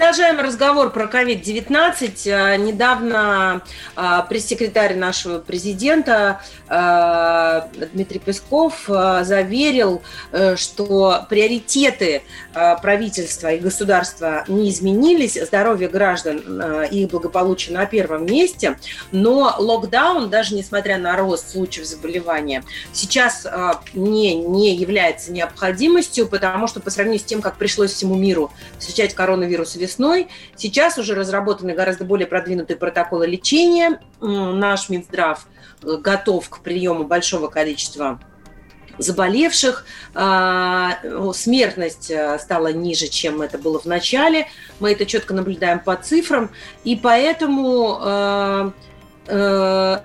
Продолжаем разговор про COVID-19. Э, Недавно э, пресс-секретарь нашего президента э, Дмитрий Песков заверил, что приоритеты правительства и государства не изменились, здоровье граждан и их благополучие на первом месте, но локдаун, даже несмотря на рост случаев заболевания, сейчас не, не является необходимостью, потому что по сравнению с тем, как пришлось всему миру встречать коронавирус весной. Сейчас уже разработаны гораздо более продвинутые протоколы лечения. Наш Минздрав э, готов к приему большого количества заболевших. А, Смертность э, стала ниже, чем это было в начале. Мы это четко наблюдаем по цифрам. И поэтому, э,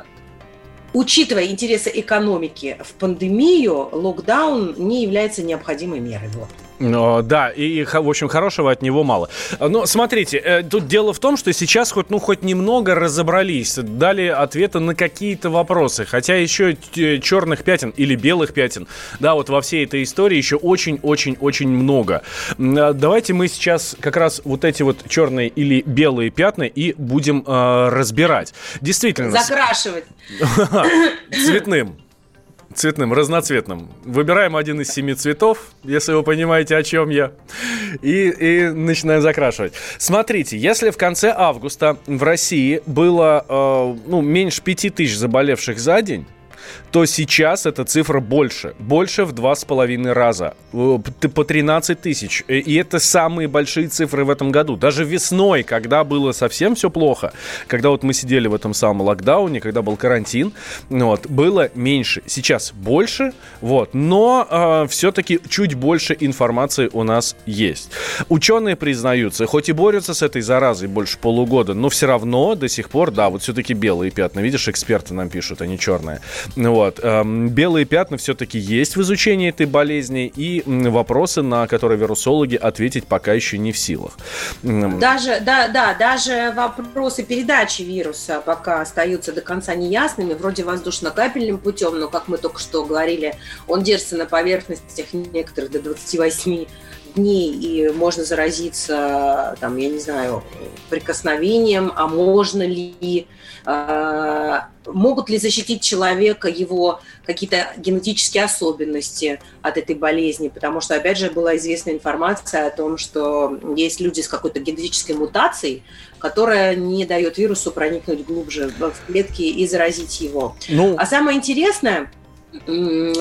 учитывая интересы экономики в пандемию, локдаун не является необходимой мерой. Да, и, в общем, хорошего от него мало. Но смотрите, э, тут дело в том, что сейчас хоть, ну, хоть немного разобрались, дали ответы на какие-то вопросы, хотя еще черных пятен или белых пятен, да, вот во всей этой истории еще очень-очень-очень много. А Давайте мы сейчас как раз вот эти вот черные или белые пятна и будем э, разбирать. Действительно, Закрашивать. цветным. Цветным, разноцветным. Выбираем один из семи цветов, если вы понимаете, о чем я. И, и начинаем закрашивать. Смотрите, если в конце августа в России было э, ну, меньше пяти тысяч заболевших за день, то сейчас эта цифра больше. Больше в два с половиной раза. Э, По 13 тысяч. Э, И это самые большие цифры в этом году. Даже весной, когда было совсем все плохо, когда вот мы сидели в этом самом локдауне, когда был карантин, вот, было меньше. Сейчас больше, вот. Но все-таки чуть больше информации у нас есть. Ученые признаются, хоть и борются с этой заразой больше полугода, но все равно до сих пор, да, вот все-таки белые пятна. Видишь, эксперты нам пишут, а не черные. Вот. эм, Белые пятна все-таки есть в изучении этой болезни, и вопросы, на которые вирусологи ответить пока еще не в силах. Даже, да, да, даже вопросы передачи вируса пока остаются до конца неясными, вроде воздушно-капельным путем, но, как мы только что говорили, он держится на поверхностях некоторых до 28 дней, и можно заразиться, там, я не знаю, прикосновением, а можно ли, э, могут ли защитить человека его какие-то генетические особенности от этой болезни, потому что, опять же, была известна информация о том, что есть люди с какой-то генетической мутацией, которая не дает вирусу проникнуть глубже в клетки и заразить его. Ну, А самое интересное,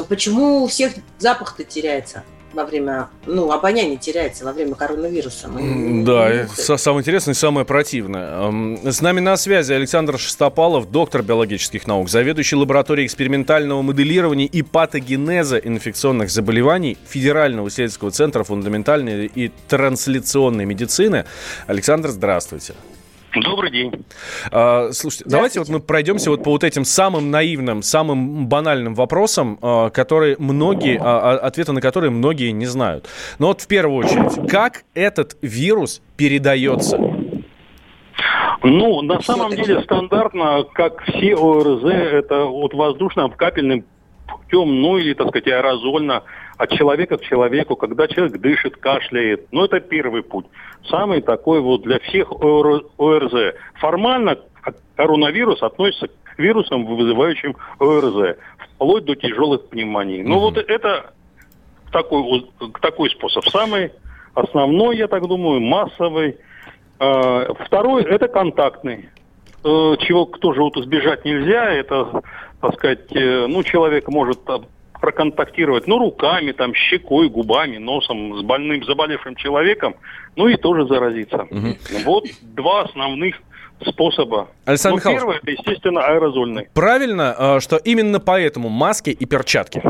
почему у всех запах-то теряется во время, ну, обоняние теряется во время коронавируса. Мы- Да, самое интересное и самое противное. Эм, С нами на связи Александр Шестопалов, доктор биологических наук, заведующий лабораторией экспериментального моделирования и патогенеза инфекционных заболеваний Федерального исследовательского центра фундаментальной и трансляционной медицины. Александр, здравствуйте. Добрый день. А, Слушайте, давайте вот мы пройдемся вот по вот этим самым наивным, самым банальным вопросам, а, которые многие, а, а, ответы на которые многие не знают. Но вот в первую очередь, как этот вирус передается? Ну, на самом деле стандартно, как все ОРЗ, это вот воздушно-капельным путем, ну или, так сказать, аэрозольно, от человека к человеку, когда человек дышит, кашляет. Ну, это первый путь. Самый такой вот для всех ОР- ОРЗ. Формально коронавирус относится к вирусам, вызывающим ОРЗ, вплоть до тяжелых пневмоний. Ну, вот это такой, такой способ. Самый основной, я так думаю, массовый. Э, Второй – это контактный. Э, Чего тоже вот избежать нельзя, это, так сказать, э, ну, человек может проконтактировать, ну, руками, там, щекой, губами, носом с больным, заболевшим человеком, ну, и тоже заразиться. Вот два основных способа. Александр Ну, Михайлович. первый – это, естественно, аэрозольный. Правильно, а, что именно поэтому маски и перчатки?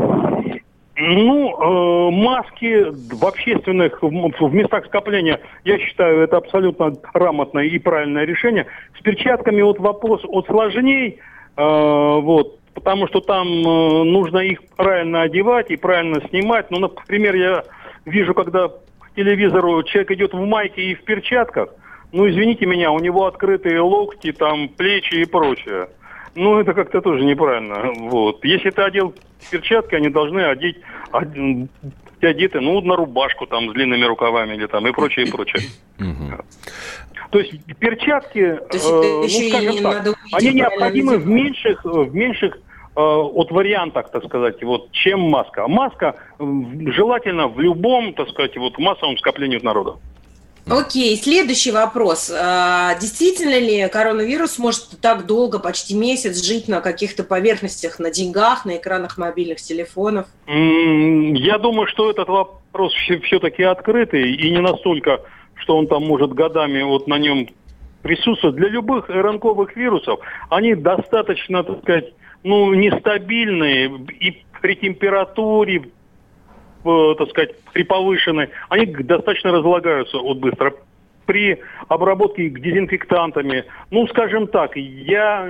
Ну, э, маски в общественных, в, в местах скопления, я считаю, это абсолютно грамотное и правильное решение. С перчатками вот вопрос от сложней, э, вот, потому что там э, нужно их правильно одевать и правильно снимать. Ну, например, я вижу, когда к телевизору человек идет в майке и в перчатках, ну, извините меня, у него открытые локти, там, плечи и прочее. Ну, это как-то тоже неправильно. Вот. Если ты одел перчатки, они должны одеть, одеты, ну, на рубашку там с длинными рукавами или там и прочее, и прочее. То есть перчатки, То есть, э, ну, скажем так, они необходимы в меньших, в меньших э, от вариантах, так сказать, вот, чем маска. Маска желательно в любом, так сказать, вот массовом скоплении народа. Окей, следующий вопрос. А, действительно ли коронавирус может так долго, почти месяц, жить на каких-то поверхностях, на деньгах, на экранах мобильных телефонов? Я думаю, что этот вопрос все-таки открытый и не настолько, что он там может годами вот на нем присутствовать. Для любых РНКовых вирусов они достаточно, так сказать, ну, нестабильные и при температуре, Э, так сказать, при повышенной, они достаточно разлагаются вот быстро. При обработке дезинфектантами, ну, скажем так, я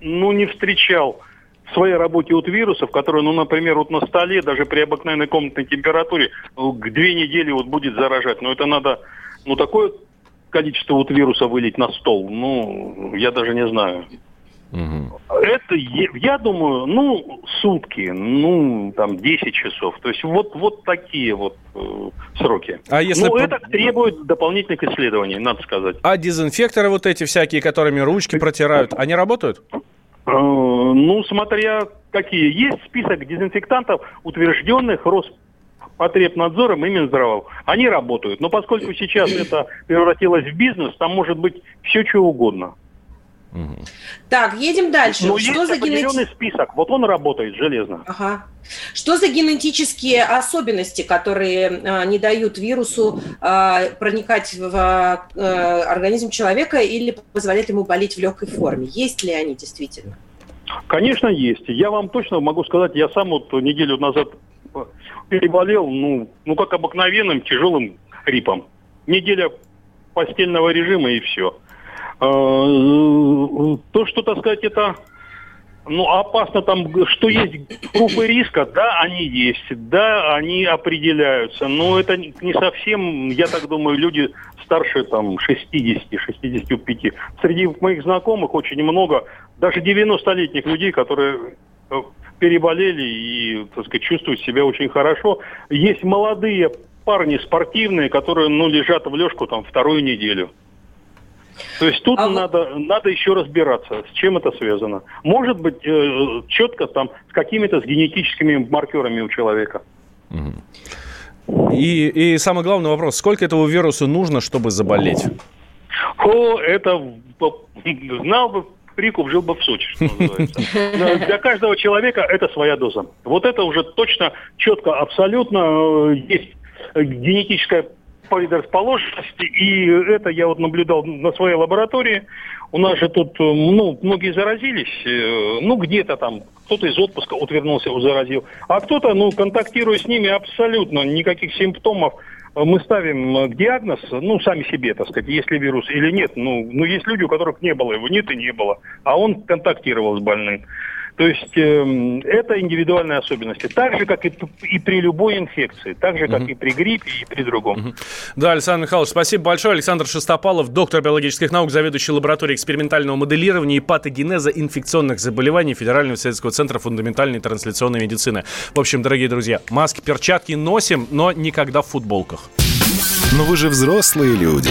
ну, не встречал в своей работе вот вирусов, которые, ну, например, вот на столе, даже при обыкновенной комнатной температуре, ну, к две недели вот будет заражать. Но это надо, ну, такое количество вот вируса вылить на стол, ну, я даже не знаю. Угу. Это, я думаю, ну, сутки, ну, там, 10 часов. То есть вот, вот такие вот э, сроки. А если Но по... это требует дополнительных исследований, надо сказать. А дезинфекторы вот эти всякие, которыми ручки протирают, они работают? Э, ну, смотря какие. Есть список дезинфектантов, утвержденных Роспотребнадзором и Минздравом. Они работают. Но поскольку сейчас это превратилось в бизнес, там может быть все, что угодно. Угу. Так, едем дальше. Но что есть за определенный генети... список, вот он работает железно. Ага. Что за генетические особенности, которые э, не дают вирусу э, проникать в э, организм человека или позволяют ему болеть в легкой форме? Есть ли они действительно? Конечно, есть. Я вам точно могу сказать, я сам вот неделю назад переболел, ну, ну как обыкновенным тяжелым гриппом. Неделя постельного режима и все. Э, то, что, так сказать, это ну, опасно там, что есть группы риска, да, они есть, да, они определяются, но это не совсем, я так думаю, люди старше там 60-65. Среди моих знакомых очень много, даже 90-летних людей, которые э, переболели и, так сказать, чувствуют себя очень хорошо. Есть молодые парни спортивные, которые, ну, лежат в лёжку там вторую неделю. То есть тут а надо, надо еще разбираться, с чем это связано. Может быть, э, четко там с какими-то с генетическими маркерами у человека. И, и самый главный вопрос, сколько этого вируса нужно, чтобы заболеть? О, это знал бы Прикуп жил бы в Сочи, что называется. Для каждого человека это своя доза. Вот это уже точно, четко, абсолютно э, есть генетическая предрасположенности, и это я вот наблюдал на своей лаборатории. У нас же тут, э, ну, многие заразились, э, ну, где-то там, кто-то из отпуска утвернулся, заразил, а кто-то, ну, контактируя с ними, абсолютно никаких симптомов, э, мы ставим диагноз, ну, сами себе, так сказать, есть ли вирус или нет. Ну, ну, есть люди, у которых не было его, нет и не было, а он контактировал с больным. То есть э, это индивидуальные особенности. Так же, как и, и при любой инфекции. Так же, как угу. и при гриппе, и при другом. Угу. Да, Александр Михайлович, спасибо большое. Александр Шестопалов, доктор биологических наук, заведующий лабораторией экспериментального моделирования и патогенеза инфекционных заболеваний Федерального исследовательского центра фундаментальной трансляционной медицины. В общем, дорогие друзья, маски, перчатки носим, но никогда в футболках. Но вы же взрослые люди.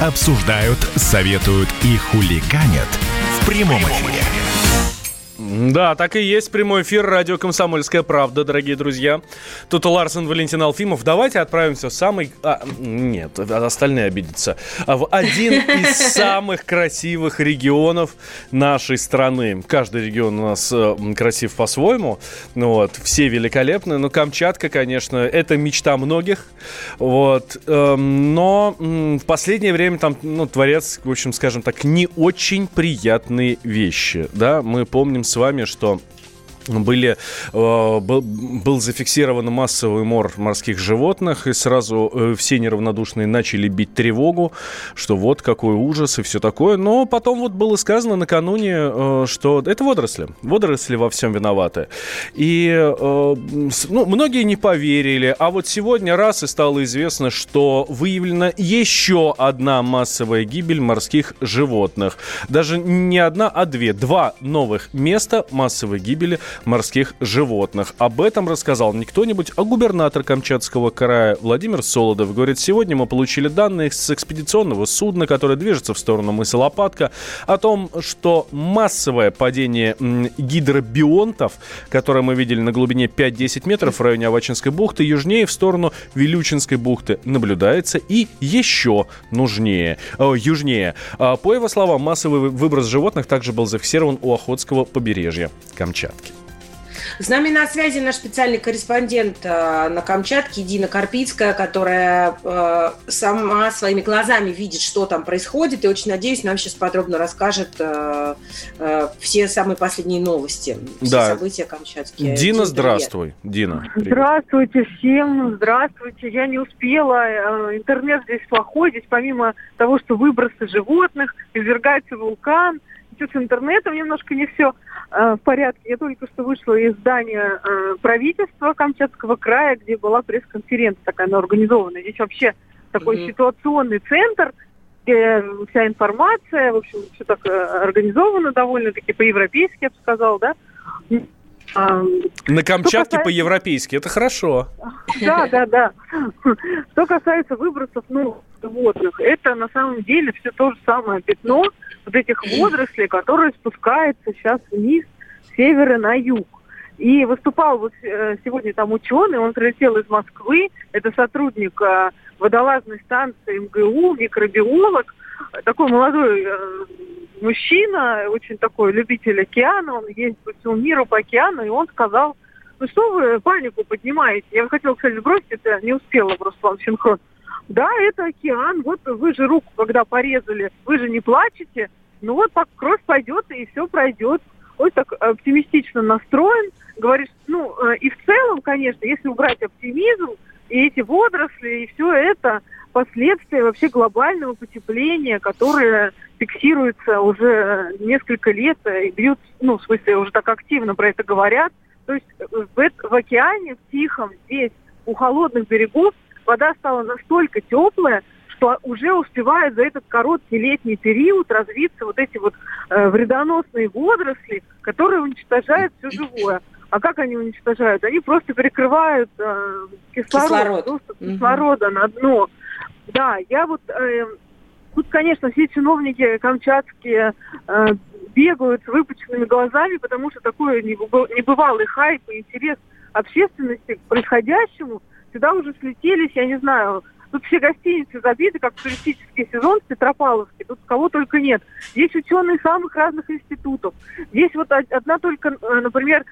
обсуждают, советуют и хулиганят в прямом эфире. Да, так и есть. Прямой эфир радио «Комсомольская правда», дорогие друзья. Тут Ларсен Валентин Алфимов. Давайте отправимся в самый... А, нет, остальные обидятся. А в один из самых красивых регионов нашей страны. Каждый регион у нас э, красив по-своему. Вот, все великолепны. Но Камчатка, конечно, это мечта многих. Вот. Эм, но в последнее время там ну, творец, в общем, скажем так, не очень приятные вещи. Да, мы помним с вами, что были, э, был, был зафиксирован массовый мор морских животных, и сразу э, все неравнодушные начали бить тревогу, что вот какой ужас и все такое. Но потом вот было сказано накануне, э, что это водоросли. Водоросли во всем виноваты. И ну, многие не поверили. А вот сегодня раз и стало известно, что выявлена еще одна массовая гибель морских животных. Даже не одна, а две. Два новых места массовой гибели морских животных. Об этом рассказал не кто-нибудь, а губернатор Камчатского края Владимир Солодов. Говорит, сегодня мы получили данные с экспедиционного судна, которое движется в сторону мыса Лопатка, о том, что массовое падение гидробионтов, которое мы видели на глубине 5-10 метров в районе Авачинской бухты, южнее в сторону Вилючинской бухты наблюдается и еще нужнее, э, южнее. А, по его словам, массовый выброс животных также был зафиксирован у Охотского побережья Камчатки. С нами на связи наш специальный корреспондент э, на Камчатке Дина Карпицкая, которая э, сама своими глазами видит, что там происходит, и очень надеюсь, нам сейчас подробно расскажет э, все самые последние новости, все да. события Камчатки. Дина, здравствуй. Дина. Привет. Здравствуйте всем, здравствуйте. Я не успела, интернет здесь плохой, здесь помимо того, что выбросы животных, извергается вулкан, с интернетом немножко не все э, в порядке. Я только что вышла из здания э, правительства Камчатского края, где была пресс-конференция такая она организованная. Здесь вообще такой mm-hmm. ситуационный центр, где вся информация, в общем, все так э, организовано довольно-таки по-европейски, я бы сказала, да. А, На Камчатке касается... по-европейски, это хорошо. Да, да, да. Что касается выбросов ну, животных, это на самом деле все то же самое пятно вот этих водорослей, которые спускаются сейчас вниз с севера на юг. И выступал вот э, сегодня там ученый, он прилетел из Москвы, это сотрудник э, водолазной станции МГУ, микробиолог, такой молодой э, мужчина, очень такой любитель океана, он ездит по всему миру по океану, и он сказал, ну что вы панику поднимаете? Я хотела, кстати, сбросить это, не успела просто вам синхрон. Да, это океан, вот вы же руку, когда порезали, вы же не плачете, ну вот так кровь пойдет и все пройдет. Вот так оптимистично настроен, говорит, ну э, и в целом, конечно, если убрать оптимизм, и эти водоросли, и все это, последствия вообще глобального потепления, которое фиксируется уже несколько лет и бьют, ну, в смысле, уже так активно про это говорят. То есть в, в океане, в Тихом, здесь, у холодных берегов, вода стала настолько теплая, что уже успевают за этот короткий летний период развиться вот эти вот э, вредоносные водоросли, которые уничтожают все живое. А как они уничтожают? Они просто перекрывают э, кислород, кислород. доступ угу. кислорода на дно. Да, я вот... Э, тут, конечно, все чиновники камчатские э, бегают с выпученными глазами, потому что такой небывалый хайп и интерес общественности к происходящему. Сюда уже слетелись, я не знаю, Тут все гостиницы забиты, как туристический сезон в Петропавловске. Тут кого только нет. Здесь ученые самых разных институтов. Здесь вот одна только, э, например,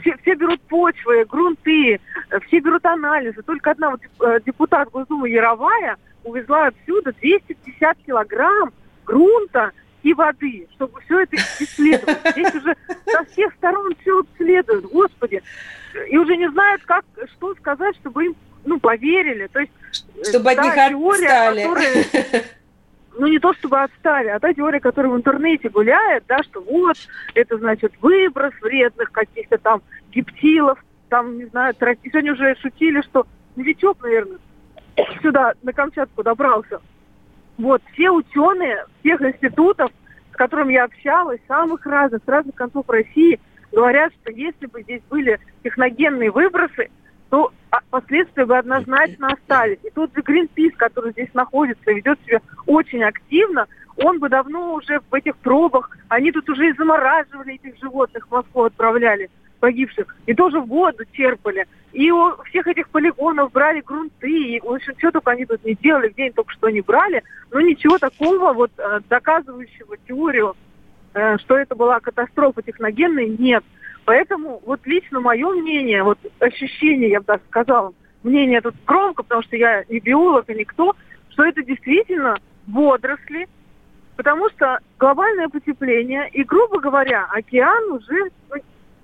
все, все берут почвы, грунты, все берут анализы. Только одна вот э, депутат Госдумы Яровая увезла отсюда 250 килограмм грунта и воды, чтобы все это исследовать. Здесь уже со всех сторон все обследуют, господи. И уже не знают, как, что сказать, чтобы им ну, поверили. То есть, чтобы от них теория, отстали. Которая, ну не то чтобы отстали, а та теория, которая в интернете гуляет, да, что вот, это значит выброс вредных каких-то там гептилов, там, не знаю, трати... сегодня уже шутили, что новичок, наверное, сюда, на Камчатку добрался. Вот, все ученые всех институтов, с которыми я общалась, самых разных, с разных концов России, говорят, что если бы здесь были техногенные выбросы, то последствия бы однозначно остались. И тот же Greenpeace, который здесь находится, ведет себя очень активно, он бы давно уже в этих пробах, они тут уже и замораживали этих животных, в Москву отправляли, погибших, и тоже воду черпали. И у всех этих полигонов брали грунты, и, в общем, все только они тут не делали, где они только что не брали, но ничего такого вот э, доказывающего теорию, э, что это была катастрофа техногенная, нет. Поэтому вот лично мое мнение, вот ощущение, я бы даже сказала, мнение тут громко, потому что я не биолог и никто, что это действительно водоросли, потому что глобальное потепление, и, грубо говоря, океан уже,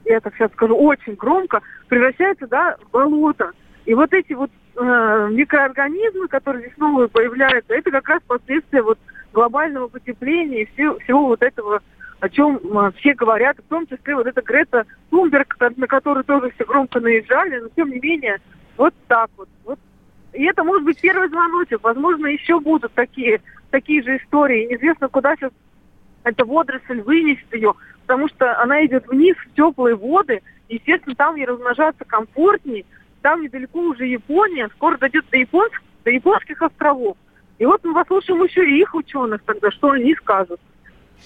я так сейчас скажу очень громко, превращается да, в болото. И вот эти вот э, микроорганизмы, которые здесь новые появляются, это как раз последствия вот глобального потепления и все, всего вот этого, о чем э, все говорят, в том числе вот эта Грета Тунберг, на которую тоже все громко наезжали, но тем не менее, вот так вот. вот. И это может быть первый звоночек. Возможно, еще будут такие, такие же истории. Неизвестно, куда сейчас эта водоросль вынесет ее, потому что она идет вниз в теплые воды. Естественно, там ей размножаться комфортнее. Там недалеко уже Япония, скоро дойдет до, японских, до японских островов. И вот мы послушаем еще и их ученых тогда, что они скажут.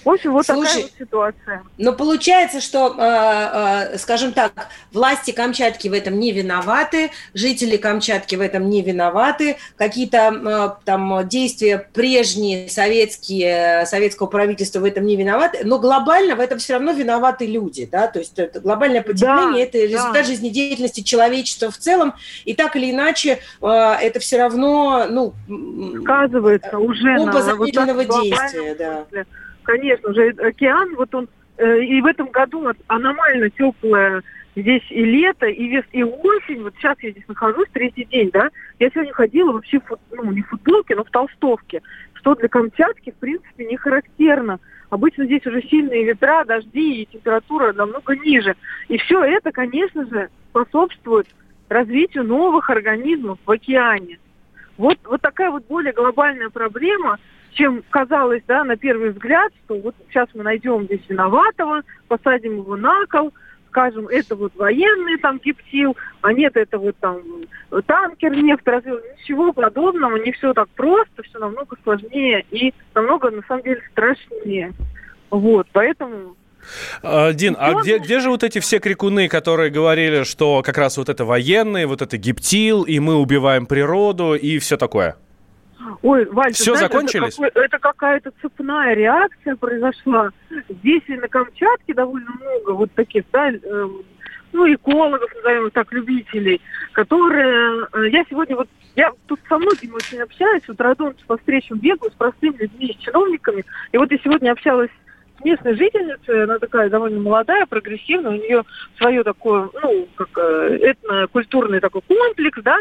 В общем, вот Слушай, такая вот ситуация. Но получается, что, э, э, скажем так, власти Камчатки в этом не виноваты, жители Камчатки в этом не виноваты, какие-то э, там действия прежние советские, советского правительства в этом не виноваты, но глобально в этом все равно виноваты люди, да, то есть это глобальное потепление, да, это результат да. жизнедеятельности человечества в целом, и так или иначе э, это все равно, ну, сказывается уже замедленного вот действия, да конечно же, океан, вот он э, и в этом году аномально теплое здесь и лето, и вес, и осень. Вот сейчас я здесь нахожусь, третий день, да. Я сегодня ходила вообще, в, ну, не в футболке, но в толстовке, что для Камчатки, в принципе, не характерно. Обычно здесь уже сильные ветра, дожди и температура намного ниже. И все это, конечно же, способствует развитию новых организмов в океане. Вот, вот такая вот более глобальная проблема, чем казалось, да, на первый взгляд, что вот сейчас мы найдем здесь виноватого, посадим его на кол, скажем, это вот военный там гептил, а нет, это вот там танкер нефть развил. Ничего подобного, не все так просто, все намного сложнее и намного, на самом деле, страшнее. Вот, поэтому а, Дин, а где, где же вот эти все крикуны, которые говорили, что как раз вот это военные, вот это гептил, и мы убиваем природу, и все такое? Ой, Валь, Все знаешь, закончились? Это, это какая-то цепная реакция произошла. Здесь и на Камчатке довольно много вот таких, да, э, ну, экологов, назовем так, любителей, которые... Э, я сегодня вот... Я тут со многими очень общаюсь, вот радуюсь по встречам бегаю с простыми людьми, с чиновниками. И вот я сегодня общалась с местной жительницей, она такая довольно молодая, прогрессивная, у нее свое такое, ну, как э, этнокультурный такой комплекс, да,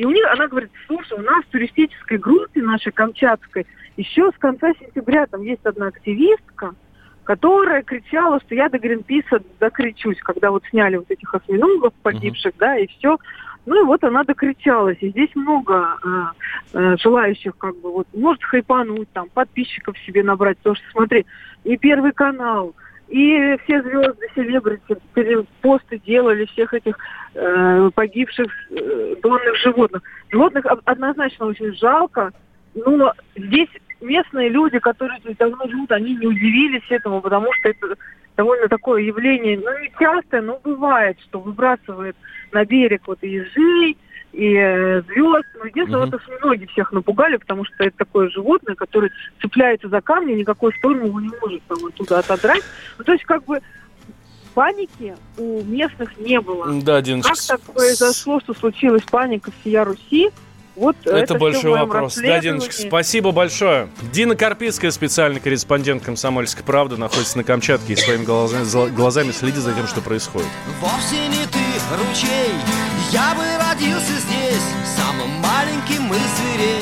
и у них, она говорит, слушай, у нас в туристической группе нашей камчатской еще с конца сентября там есть одна активистка, которая кричала, что я до Гринписа докричусь, когда вот сняли вот этих осьминогов погибших, uh-huh. да, и все. Ну и вот она докричалась. И здесь много э, э, желающих, как бы, вот, может хайпануть, там, подписчиков себе набрать. Потому что, смотри, и Первый канал, и все звезды, селебрити перепосты делали всех этих э, погибших э, донных животных. Животных однозначно очень жалко, но здесь местные люди, которые здесь давно живут, они не удивились этому, потому что это довольно такое явление, ну не частое, но бывает, что выбрасывает на берег вот ежей, и э, звезд. Но единственное, угу. вот осьминоги всех напугали, потому что это такое животное, которое цепляется за камни, никакой шторм его не может там оттуда отодрать. Ну, то есть, как бы, паники у местных не было. Да, Диночка. Как так произошло, что случилась паника всея Руси? Вот это, это большой вопрос. Да, Диночка, спасибо большое. Дина Карпицкая, специальный корреспондент «Комсомольской правды», находится на Камчатке и своими глазами, глазами следит за тем, что происходит. Вовсе не ты, ручей, я бы родился здесь, самым маленьким из зверей.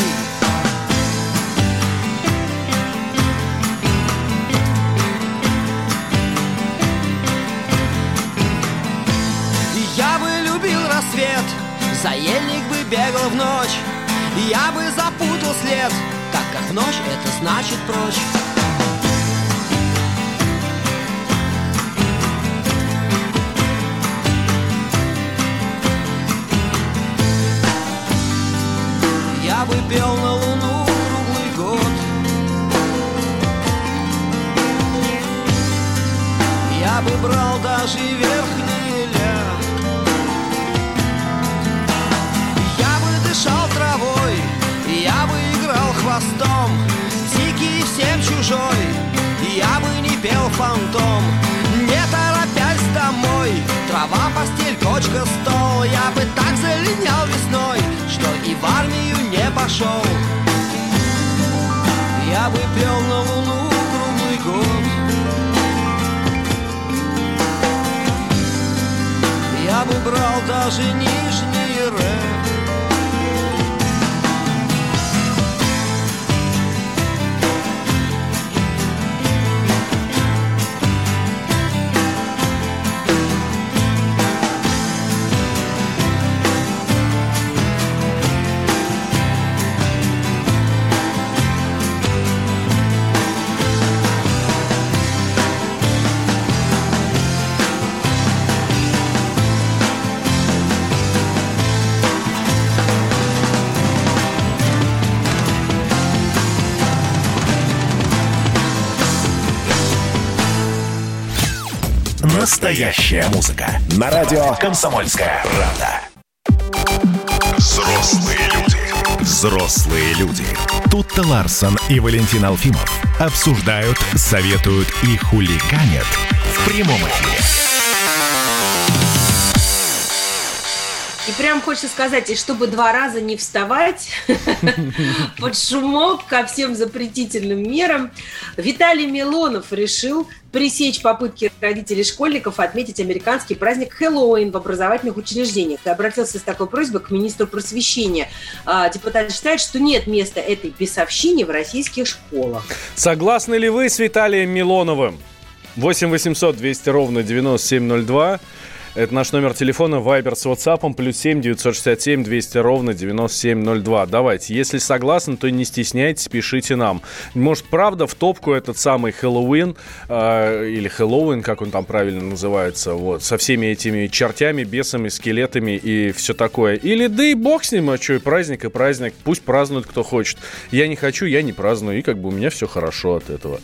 Я бы любил рассвет, за ельник бы бегал в ночь. Я бы запутал след Так как ночь это значит прочь. Я бы пел на луну круглый год. Я бы брал даже верхний пошел. Я бы пел на луну круглый год. Я бы брал даже нижний Настоящая музыка. На радио «Комсомольская правда». Взрослые люди. Взрослые люди. Тут-то Ларсон и Валентин Алфимов обсуждают, советуют и хулиганят в прямом эфире. И прям хочется сказать, и чтобы два раза не вставать под шумок ко всем запретительным мерам, Виталий Милонов решил пресечь попытки родителей школьников отметить американский праздник Хэллоуин в образовательных учреждениях и обратился с такой просьбой к министру просвещения. А, депутат считает, что нет места этой бесовщине в российских школах. Согласны ли вы с Виталием Милоновым? 8 800 200 ровно 9702. Это наш номер телефона, Вайбер с WhatsApp, плюс 7 967 200 ровно 9702. Давайте, если согласны, то не стесняйтесь, пишите нам. Может, правда, в топку этот самый Хэллоуин, э, или Хэллоуин, как он там правильно называется, вот, со всеми этими чертями, бесами, скелетами и все такое. Или да и бог с ним, а что, и праздник, и праздник, пусть празднует кто хочет. Я не хочу, я не праздную, и как бы у меня все хорошо от этого.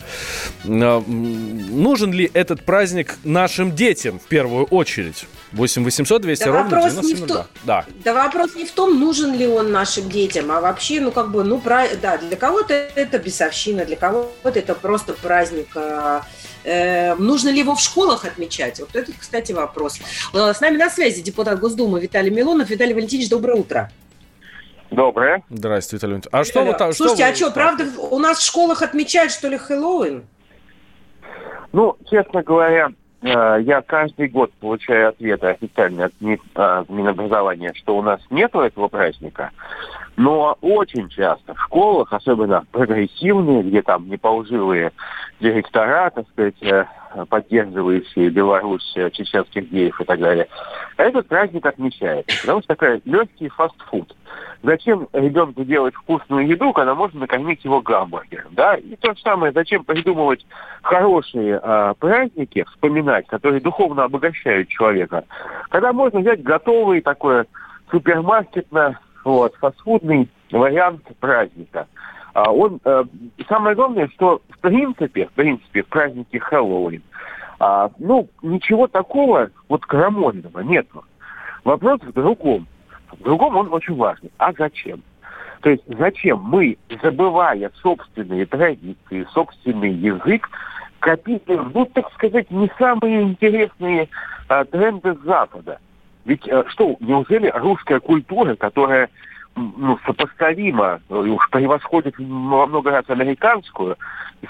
А, нужен ли этот праздник нашим детям в первую очередь? 8 800 200 да ровно вопрос 9702. не в том, Да. да вопрос не в том, нужен ли он нашим детям, а вообще, ну как бы, ну про, да, для кого-то это бесовщина, для кого-то это просто праздник. Э, э, нужно ли его в школах отмечать? Вот это, кстати, вопрос. Э, С нами на связи депутат Госдумы Виталий Милонов. Виталий Валентинович, доброе утро. Доброе. Здравствуйте, Виталий Валентинович. А что вы там? Слушайте, вы- а что, правда, у нас в школах отмечают, что ли, Хэллоуин? Ну, честно говоря, э, я каждый год получаю ответы официальные от Ми- э, Минобразования, что у нас нету этого праздника. Но очень часто в школах, особенно прогрессивные, где там неполжилые директора, так сказать, э, поддерживающие Беларусь, э, чеченских геев и так далее, этот праздник отмечается. Потому что такой легкий фастфуд. Зачем ребенку делать вкусную еду, когда можно накормить его гамбургером, да? И то же самое, зачем придумывать хорошие э, праздники, вспоминать, которые духовно обогащают человека, когда можно взять готовый такой супермаркетно вот, фастфудный вариант праздника. А он, э, самое главное, что в принципе, в принципе, в празднике Хэллоуин, а, ну, ничего такого вот крамольного нету. Вопрос в другом. В другом он очень важный. А зачем? То есть зачем мы, забывая собственные традиции, собственный язык, копируем, ну, так сказать, не самые интересные а, тренды Запада? Ведь э, что, неужели русская культура, которая ну, сопоставима, э, и уж превосходит во много раз американскую,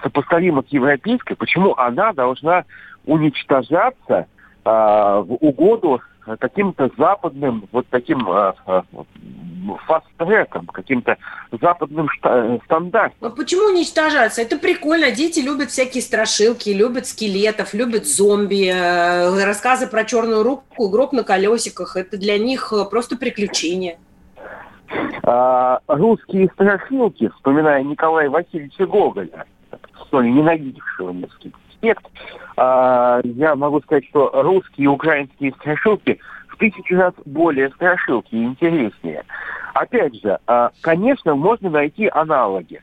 сопоставима с европейской, почему она должна уничтожаться а, в угоду каким-то западным, вот таким а, а, фаст-треком, каким-то западным шта- стандартом? Ну почему уничтожаться? Это прикольно. Дети любят всякие страшилки, любят скелетов, любят зомби, э, рассказы про черную руку, гроб на колесиках. Это для них э, просто приключение. А, русские страшилки, вспоминая Николая Васильевича Гоголя, столь ненавидевшего русский аспект, я могу сказать, что русские и украинские страшилки в тысячу раз более страшилки и интереснее. Опять же, а, конечно, можно найти аналоги.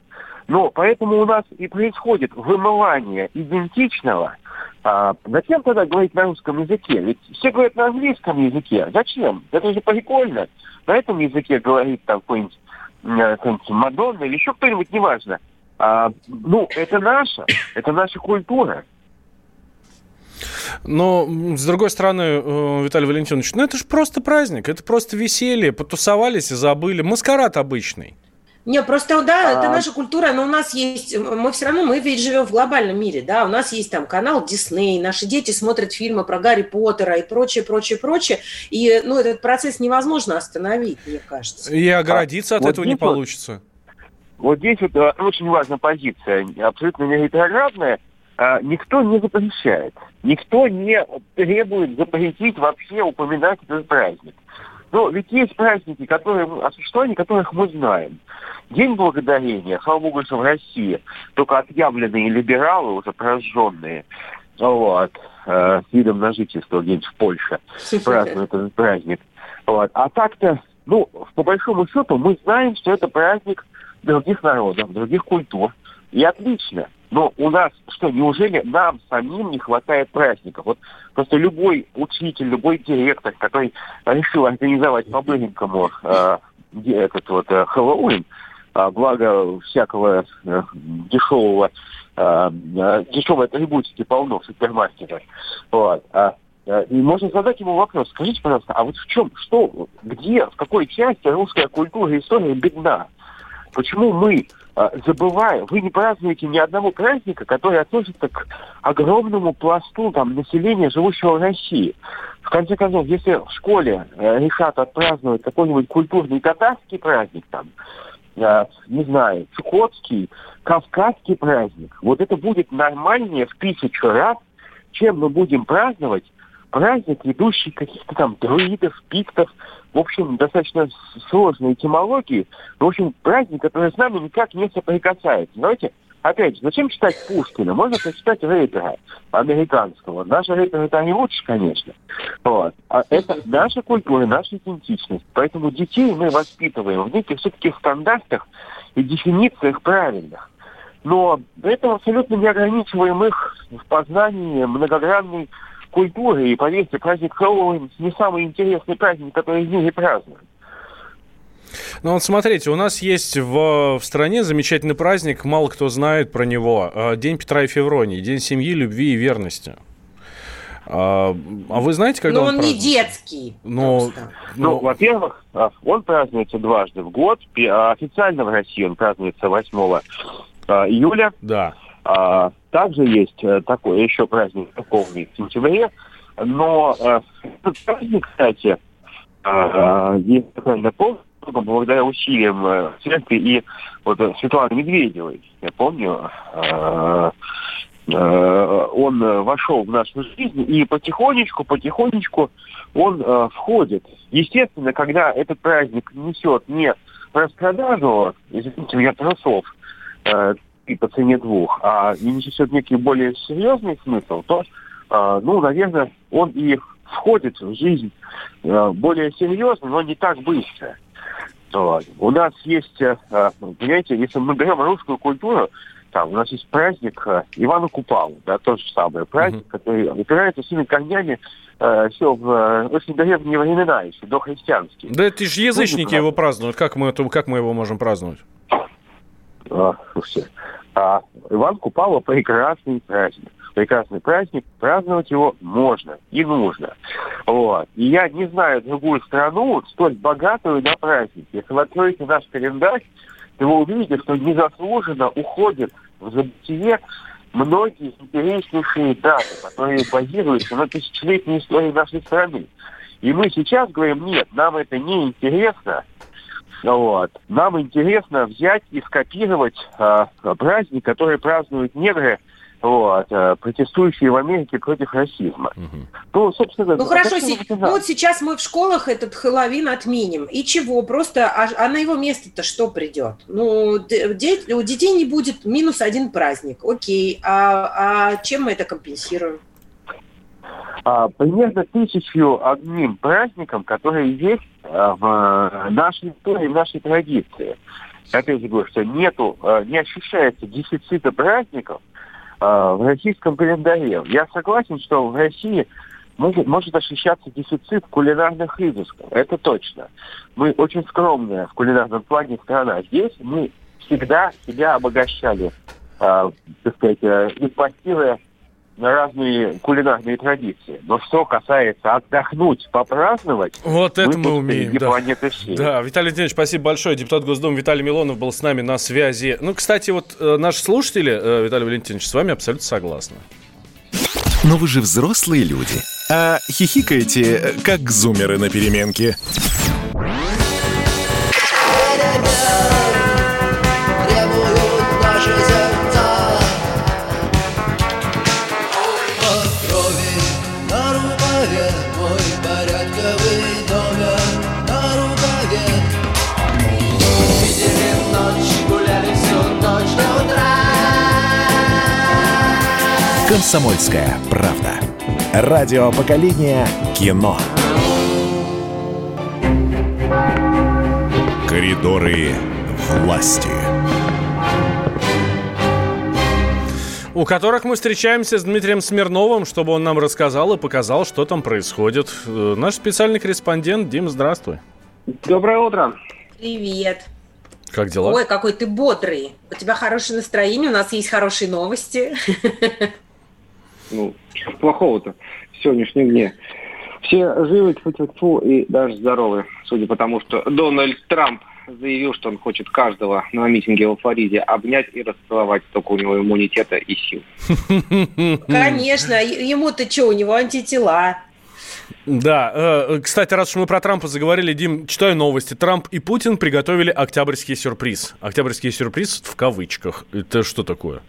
Но поэтому у нас и происходит вымывание идентичного А зачем тогда говорить на русском языке? Ведь все говорят на английском языке. Зачем? Это же прикольно. На этом языке говорит там какой-нибудь, э, Мадонна или еще кто-нибудь, неважно. А, ну, это наша, это наша культура. Но, с другой стороны, э, Виталий Валентинович, ну это же просто праздник, это просто веселье, потусовались и забыли. Маскарад обычный. Не, просто, да, это а. наша культура, но у нас есть, мы все равно, мы ведь живем в глобальном мире, да, у нас есть там канал Дисней, наши дети смотрят фильмы про Гарри Поттера и прочее, прочее, прочее, и, ну, этот процесс невозможно остановить, мне кажется. И оградиться а, от вот этого не получится. Вот здесь вот э, очень важная позиция, абсолютно не ретроградная, а, никто не запрещает, никто не требует запретить вообще упоминать этот праздник. Но ведь есть праздники, которые, о существовании которых мы знаем. День Благодарения, слава богу, что в России только отъявленные либералы, уже прожженные, вот, э, с видом на жительство где-нибудь в Польше празднуют этот праздник. Вот. А так-то, ну, по большому счету, мы знаем, что это праздник других народов, других культур. И отлично. Но у нас что, неужели нам самим не хватает праздников? Вот просто любой учитель, любой директор, который решил организовать по-быренькому э, этот вот э, Хэллоуин, э, благо всякого э, дешевого э, э, дешевой атрибутики полно в супермаркетах. Вот. А, э, и можно задать ему вопрос, скажите, пожалуйста, а вот в чем, что, где, в какой части русская культура и история бедна? Почему мы а, забываем, вы не празднуете ни одного праздника, который относится к огромному пласту там, населения, живущего в России. В конце концов, если в школе э, решат отпраздновать какой-нибудь культурный татарский праздник, там, э, не знаю, чукотский, кавказский праздник, вот это будет нормальнее в тысячу раз, чем мы будем праздновать праздник, ведущий каких-то там друидов, пиктов, в общем, достаточно сложной этимологии. В общем, праздник, который с нами никак не соприкасается. Знаете, опять же, зачем читать Пушкина? Можно прочитать рэпера американского. Наши рэперы это не лучше, конечно. Вот. А это наша культура, наша идентичность. Поэтому детей мы воспитываем в неких все-таки стандартах и дефинициях правильных. Но это абсолютно не ограничиваем их в познании многогранной культуры. И поверьте, праздник Хэллоуин не самый интересный праздник, который в мире празднуют. Ну вот смотрите, у нас есть в, в стране замечательный праздник, мало кто знает про него. А, День Петра и Февронии, День семьи, любви и верности. А, а вы знаете, когда Но он, он не детский. Но, ну, ну, во-первых, а, он празднуется дважды в год. Официально в России он празднуется 8 июля. Да. А, также есть э, такой еще праздник церковный в сентябре, но э, этот праздник, кстати, э, если правильно помню, благодаря усилиям э, церкви и вот э, Светланы Медведевой, я помню, э, э, он вошел в нашу жизнь и потихонечку, потихонечку он э, входит. Естественно, когда этот праздник несет не распродажу, извините меня, трусов, э, и по цене двух, а и несет некий более серьезный смысл, то, э, ну, наверное, он и входит в жизнь э, более серьезно, но не так быстро. Вот. У нас есть, э, понимаете, если мы берем русскую культуру, там у нас есть праздник э, Ивана Купалу, да, тот же самый праздник, mm-hmm. который опирается всеми корнями э, все в э, очень древние времена еще, до христианские. Да это же язычники его празднуют, как мы, это, как мы его можем праздновать? А, слушайте, а Иван Купала прекрасный праздник. Прекрасный праздник, праздновать его можно и нужно. Вот. И я не знаю другую страну, столь богатую на праздники. Если вы откроете наш календарь, то вы увидите, что незаслуженно уходят в забытие многие интереснейшие даты, которые базируются на тысячелетней истории нашей страны. И мы сейчас говорим, нет, нам это не интересно, вот. Нам интересно взять и скопировать э, праздник, который празднуют негры, вот, э, протестующие в Америке против расизма. Угу. Ну, собственно, ну хорошо, ну, вот сейчас мы в школах этот Хэллоуин отменим. И чего? Просто, а, а на его место-то что придет? Ну, де- у детей не будет минус один праздник. Окей, а, а чем мы это компенсируем? А, примерно тысячу одним праздником, которые есть а, в нашей истории, в нашей традиции. Опять же говорю, что нету, а, не ощущается дефицита праздников, э, в российском календаре. Я согласен, что в России может, может ощущаться дефицит кулинарных изысков. Это точно. Мы очень скромная в кулинарном плане страна. Здесь мы всегда себя обогащали, э, так сказать, э, импортируя разные кулинарные традиции. Но что касается отдохнуть, попраздновать, Вот это мы тут умеем, да. планеты всей. Да, Виталий Леонидович, спасибо большое. Депутат Госдумы Виталий Милонов был с нами на связи. Ну, кстати, вот э, наши слушатели, э, Виталий Валентинович, с вами абсолютно согласны. Но вы же взрослые люди. А хихикаете, э, как зумеры на переменке. Комсомольская правда. Радио поколения кино. Коридоры власти. У которых мы встречаемся с Дмитрием Смирновым, чтобы он нам рассказал и показал, что там происходит. Э, Наш специальный корреспондент. Дим, здравствуй. Доброе утро. Привет. Как дела? Ой, какой ты бодрый. У тебя хорошее настроение, у нас есть хорошие новости. Ну, что плохого-то в сегодняшнем дне? Все живы, тьфу и даже здоровы, судя по тому, что Дональд Трамп заявил, что он хочет каждого на митинге в Флориде обнять и расцеловать, только у него иммунитета и сил. Конечно, ему-то что, у него антитела. Да, э, кстати, раз уж мы про Трампа заговорили, Дим, читаю новости. Трамп и Путин приготовили октябрьский сюрприз. Октябрьский сюрприз в кавычках. Это что такое?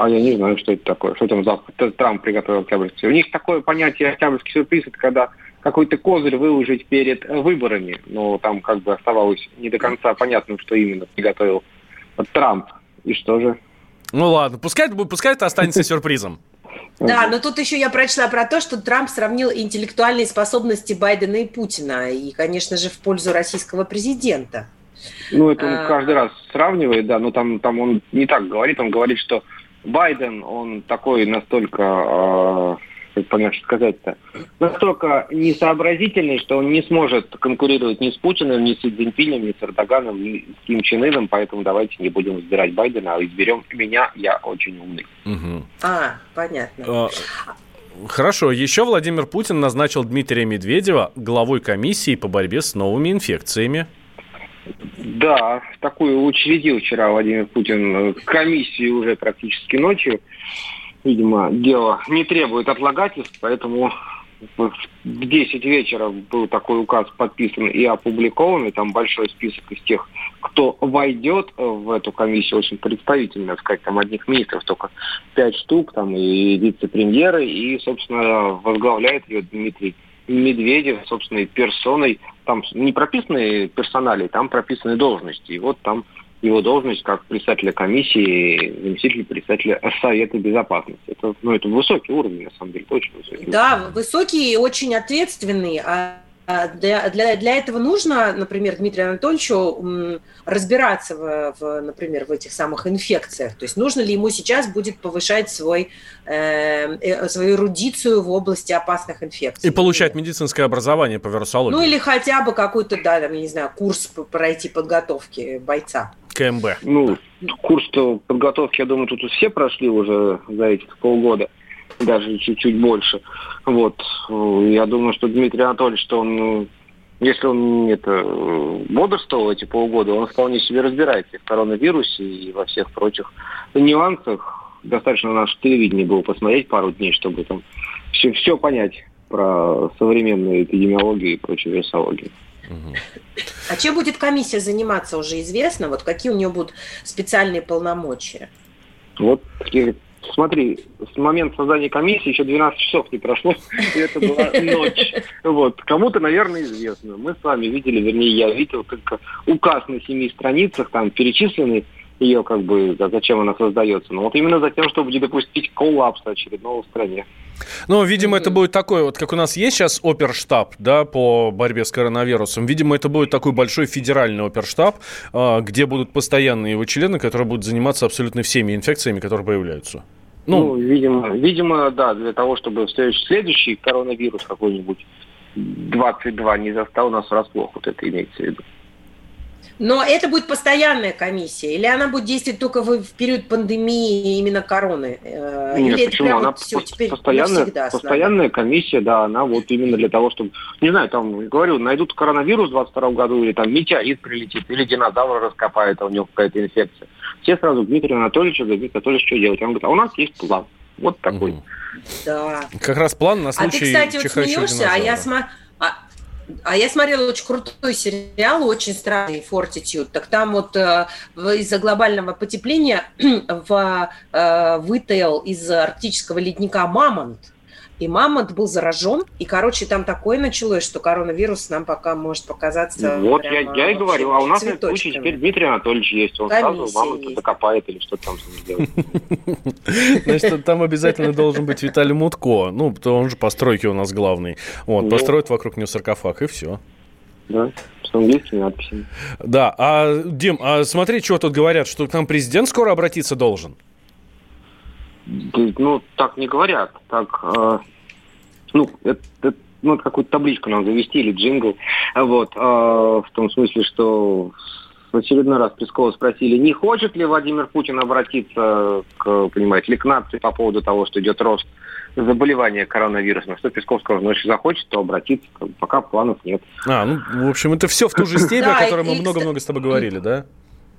А я не знаю, что это такое. Что там за Т- Трамп приготовил октябрьский? У них такое понятие октябрьский сюрприз, это когда какой-то козырь выложить перед э, выборами. Но там как бы оставалось не до конца понятным, что именно приготовил Трамп. И что же? Ну ладно, пускай, пускай это останется сюрпризом. Да, но тут еще я прочла про то, что Трамп сравнил интеллектуальные способности Байдена и Путина, и, конечно же, в пользу российского президента. Ну, это он А. каждый раз сравнивает, да, но там, там он не так говорит, он говорит, что Байден, он такой настолько, э, как сказать-то, настолько несообразительный, что он не сможет конкурировать ни с Путиным, ни с Цзиньпинем, ни с Эрдоганом, ни с Ким Чен Ыном, поэтому давайте не будем избирать Байдена, а изберем меня, я очень умный. Мгм. А, понятно. А, Хорошо, еще Владимир Путин назначил Дмитрия Медведева главой комиссии по борьбе с новыми инфекциями. Да, такую учредил вчера Владимир Путин э, комиссию уже практически ночью. Видимо, дело не требует отлагательств, поэтому в 10 вечера был такой указ подписан и опубликован, и там большой список из тех, кто войдет в эту комиссию, очень представительно, сказать, там одних министров только пять штук, там и вице-премьеры, и, собственно, возглавляет ее Дмитрий Медведев, собственной персоной, там не прописаны персонали, там прописаны должности. И вот там его должность как председателя комиссии, заместитель председателя Совета Безопасности. Это, ну, это высокий уровень, на самом деле, очень высокий. Да, высокий и очень ответственный. А для, для, для этого нужно, например, Дмитрию Анатольевичу разбираться, в, в, например, в этих самых инфекциях. То есть нужно ли ему сейчас будет повышать свой, э, э, свою эрудицию в области опасных инфекций. И получать медицинское образование по вирусологии. Ну или хотя бы какой-то, да, там, я не знаю, курс пройти подготовки бойца. КМБ. Ну, курс подготовки, я думаю, тут все прошли уже за эти полгода, даже чуть-чуть больше. Вот. Я думаю, что Дмитрий Анатольевич, что он, ну, если он это бодрствовал эти полгода, он вполне себе разбирается и в коронавирусе, и во всех прочих нюансах. Достаточно на наше телевидение было посмотреть пару дней, чтобы там все, все понять про современную эпидемиологию и прочую вирусологию. А чем будет комиссия заниматься, уже известно? Вот какие у нее будут специальные полномочия? Вот, смотри, с момента создания комиссии еще 12 часов не прошло, и это была ночь. Вот, кому-то, наверное, известно. Мы с вами видели, вернее, я видел только указ на семи страницах, там перечисленный ее, как бы, зачем она создается. Но вот именно за тем, чтобы не допустить коллапса очередного в стране. Ну, видимо, это будет такой, вот как у нас есть сейчас оперштаб, да, по борьбе с коронавирусом. Видимо, это будет такой большой федеральный оперштаб, а, где будут постоянные его члены, которые будут заниматься абсолютно всеми инфекциями, которые появляются. Ну, видимо, видимо, да, для того, чтобы следующий, следующий коронавирус какой-нибудь 22 не застал нас врасплох, вот это имеется в виду. Но это будет постоянная комиссия, или она будет действовать только в, в период пандемии именно короны? Э, Нет, или почему? она вот все, теперь постоянная, постоянная комиссия, да, она вот именно для того, чтобы, не знаю, там, говорю, найдут коронавирус в 22 году, или там метеорит прилетит, или динозавр раскопает, а у него какая-то инфекция. Все сразу Дмитрию Анатольевичу, Дмитрий Анатольевич, что делать? Он говорит, а у нас есть план. Вот такой. Да. Как раз план на случай А ты, кстати, вот смеешься, а я смотрю... А я смотрела очень крутой сериал, очень странный, Fortitude. Так там вот э, из-за глобального потепления в, э, вытаял из арктического ледника мамонт. И мамонт был заражен, и, короче, там такое началось, что коронавирус нам пока может показаться... Вот, я, я и говорю, а у нас этот случай теперь Дмитрий Анатольевич есть, он Комиссия сразу мамонта закопает или что-то там с ним делает. Значит, там обязательно должен быть Виталий Мутко, ну, он же по стройке у нас главный. Вот, ну. построит вокруг него саркофаг, и все. Да, с английскими надписями. Да, а, Дим, а смотри, что тут говорят, что к нам президент скоро обратиться должен? Ну, так не говорят. Так, э, ну, это, это ну, какую-то табличку нам завести или джингл. Вот, э, в том смысле, что в очередной раз Пескова спросили, не хочет ли Владимир Путин обратиться к, понимаете, ли к нации по поводу того, что идет рост заболевания коронавирусом. Что Песков сказал, ну, если захочет, то обратиться. Пока планов нет. А, ну, в общем, это все в ту же степь, о которой мы много-много с тобой говорили, да?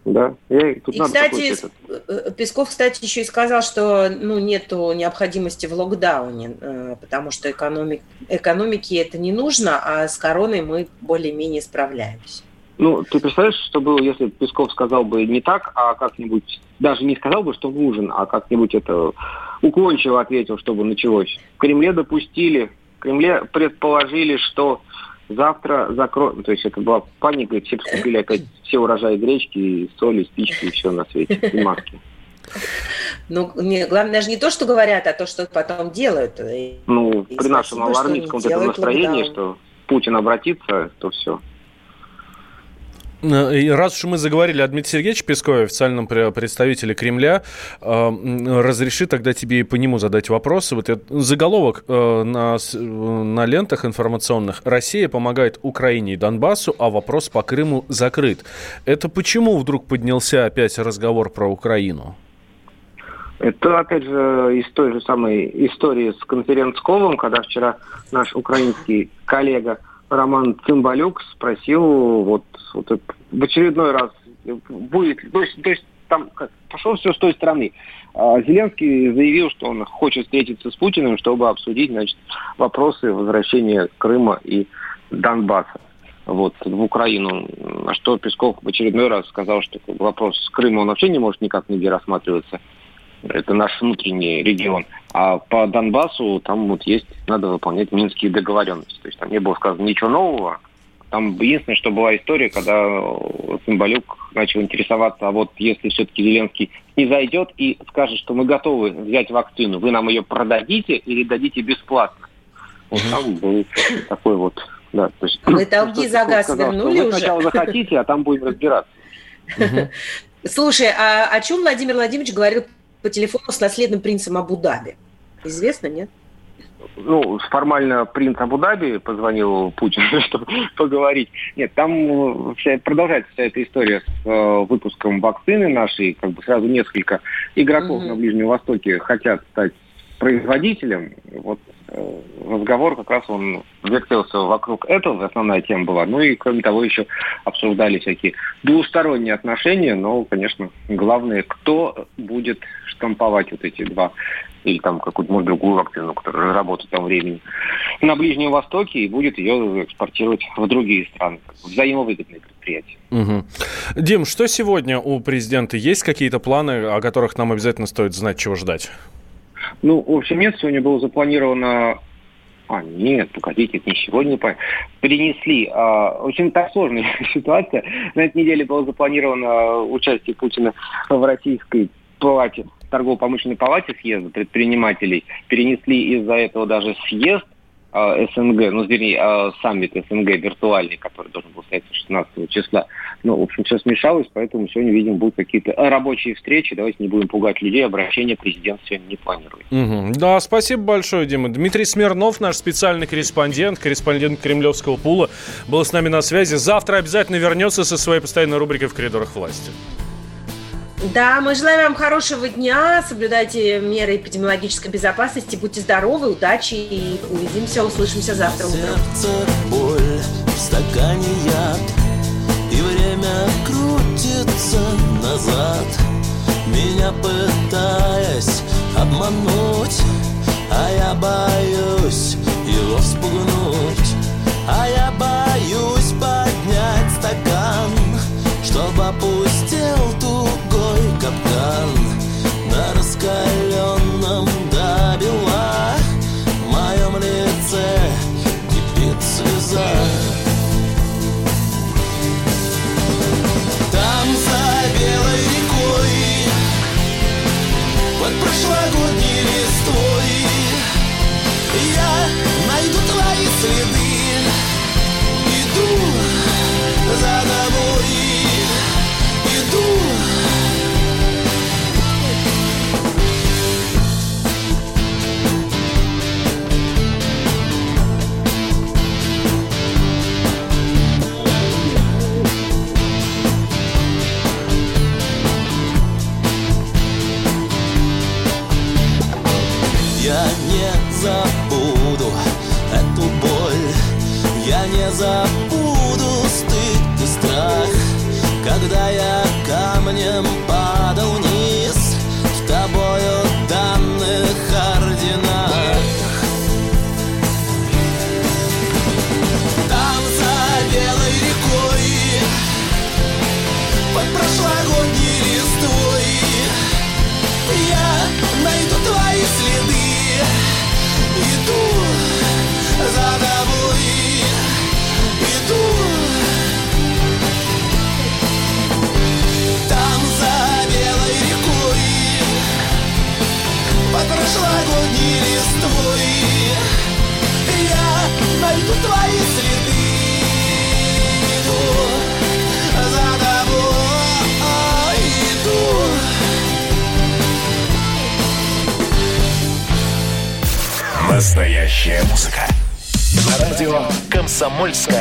Да. Я, тут и, кстати, э, Песков, кстати, еще и сказал, что ну, нету необходимости в локдауне, э, потому что экономик, экономике это не нужно, а с короной мы более-менее справляемся. Ну, ты представляешь, что было, если Песков сказал бы не так, а как-нибудь, даже не сказал бы, что нужен, а как-нибудь это уклончиво ответил, чтобы началось. В Кремле допустили, в Кремле предположили, что завтра закроют, то есть это была паника, и все купили опять все урожаи гречки, и соли, спички, и все на свете, и маски. Ну, не, главное даже не то, что говорят, а то, что потом делают. Ну, и при нашем алармистском настроении, что Путин обратится, то все. Э, раз уж мы заговорили о Дмитрии Сергеевиче Пескове, официальном представителе Кремля, э, разреши тогда тебе и по нему задать вопросы. Вот заголовок э, на, на лентах информационных «Россия помогает Украине и Донбассу, а вопрос по Крыму закрыт». Это почему вдруг поднялся опять разговор про Украину? Это, опять же, из той же самой истории с конференц-колом, когда вчера наш украинский коллега – Роман Цымбалюк спросил вот, вот в очередной раз, будет, то есть, то есть там как, пошел все с той стороны. А Зеленский заявил, что он хочет встретиться с Путиным, чтобы обсудить значит, вопросы возвращения Крыма и Донбасса вот, в Украину. На что Песков в очередной раз сказал, что вопрос с Крымом вообще не может никак нигде рассматриваться это наш внутренний регион. А по Донбассу там вот есть, надо выполнять минские договоренности. То есть там не было сказано ничего нового. Там единственное, что была история, когда Цымбалюк начал интересоваться, а вот если все-таки Зеленский не зайдет и скажет, что мы готовы взять вакцину, вы нам ее продадите или дадите бесплатно. Вот там был такой вот, да. То есть, Вы долги за газ сказал, вернули вы уже? сначала захотите, а там будем разбираться. Слушай, а о чем Владимир Владимирович говорил по телефону с наследным принцем Абу-Даби. Известно, нет? ну, формально принц Абу-Даби позвонил Путину, чтобы поговорить. Нет, там э, вся, продолжается вся эта история с э, выпуском вакцины нашей. Как бы сразу несколько игроков mm-hmm. на Ближнем Востоке хотят стать производителем. Вот разговор как раз он вертелся вокруг этого, основная тема была. Ну и кроме того еще обсуждали всякие двусторонние отношения, но, конечно, главное, кто будет штамповать вот эти два или там какую-то, может, другую вакцину, которая разработает там времени, на Ближнем Востоке и будет ее экспортировать в другие страны. Взаимовыгодные предприятия. Угу. Дим, что сегодня у президента? Есть какие-то планы, о которых нам обязательно стоит знать, чего ждать? Ну, в общем, нет, сегодня было запланировано а, нет, погодите, не сегодня перенесли. А, в общем, так сложная ситуация. На этой неделе было запланировано участие Путина в российской палате, торгово-промышленной палате съезда предпринимателей. Перенесли из-за этого даже съезд э, СНГ, ну, вернее, э, саммит СНГ виртуальный, который должен был состояться 16 числа. Ну, в общем, все смешалось, поэтому сегодня, видимо, будут какие-то рабочие встречи. Давайте не будем пугать людей, обращения президент сегодня не планирует. Угу. Да, спасибо большое, Дима. Дмитрий Смирнов, наш специальный корреспондент, корреспондент Кремлевского пула, был с нами на связи. Завтра обязательно вернется со своей постоянной рубрикой «В коридорах власти». Да, мы желаем вам хорошего дня, соблюдайте меры эпидемиологической безопасности, будьте здоровы, удачи и увидимся, услышимся завтра утром. Сердце боль, в стакане яд, и время крутится назад, меня пытаясь обмануть, а я боюсь его вспугнуть, а я боюсь поднять стакан, чтобы опустил раскаленном до бела в моем лице кипит слеза. Там за белой рекой под прошлогодней листвой я найду твои следы, иду за «Комсомольская правда».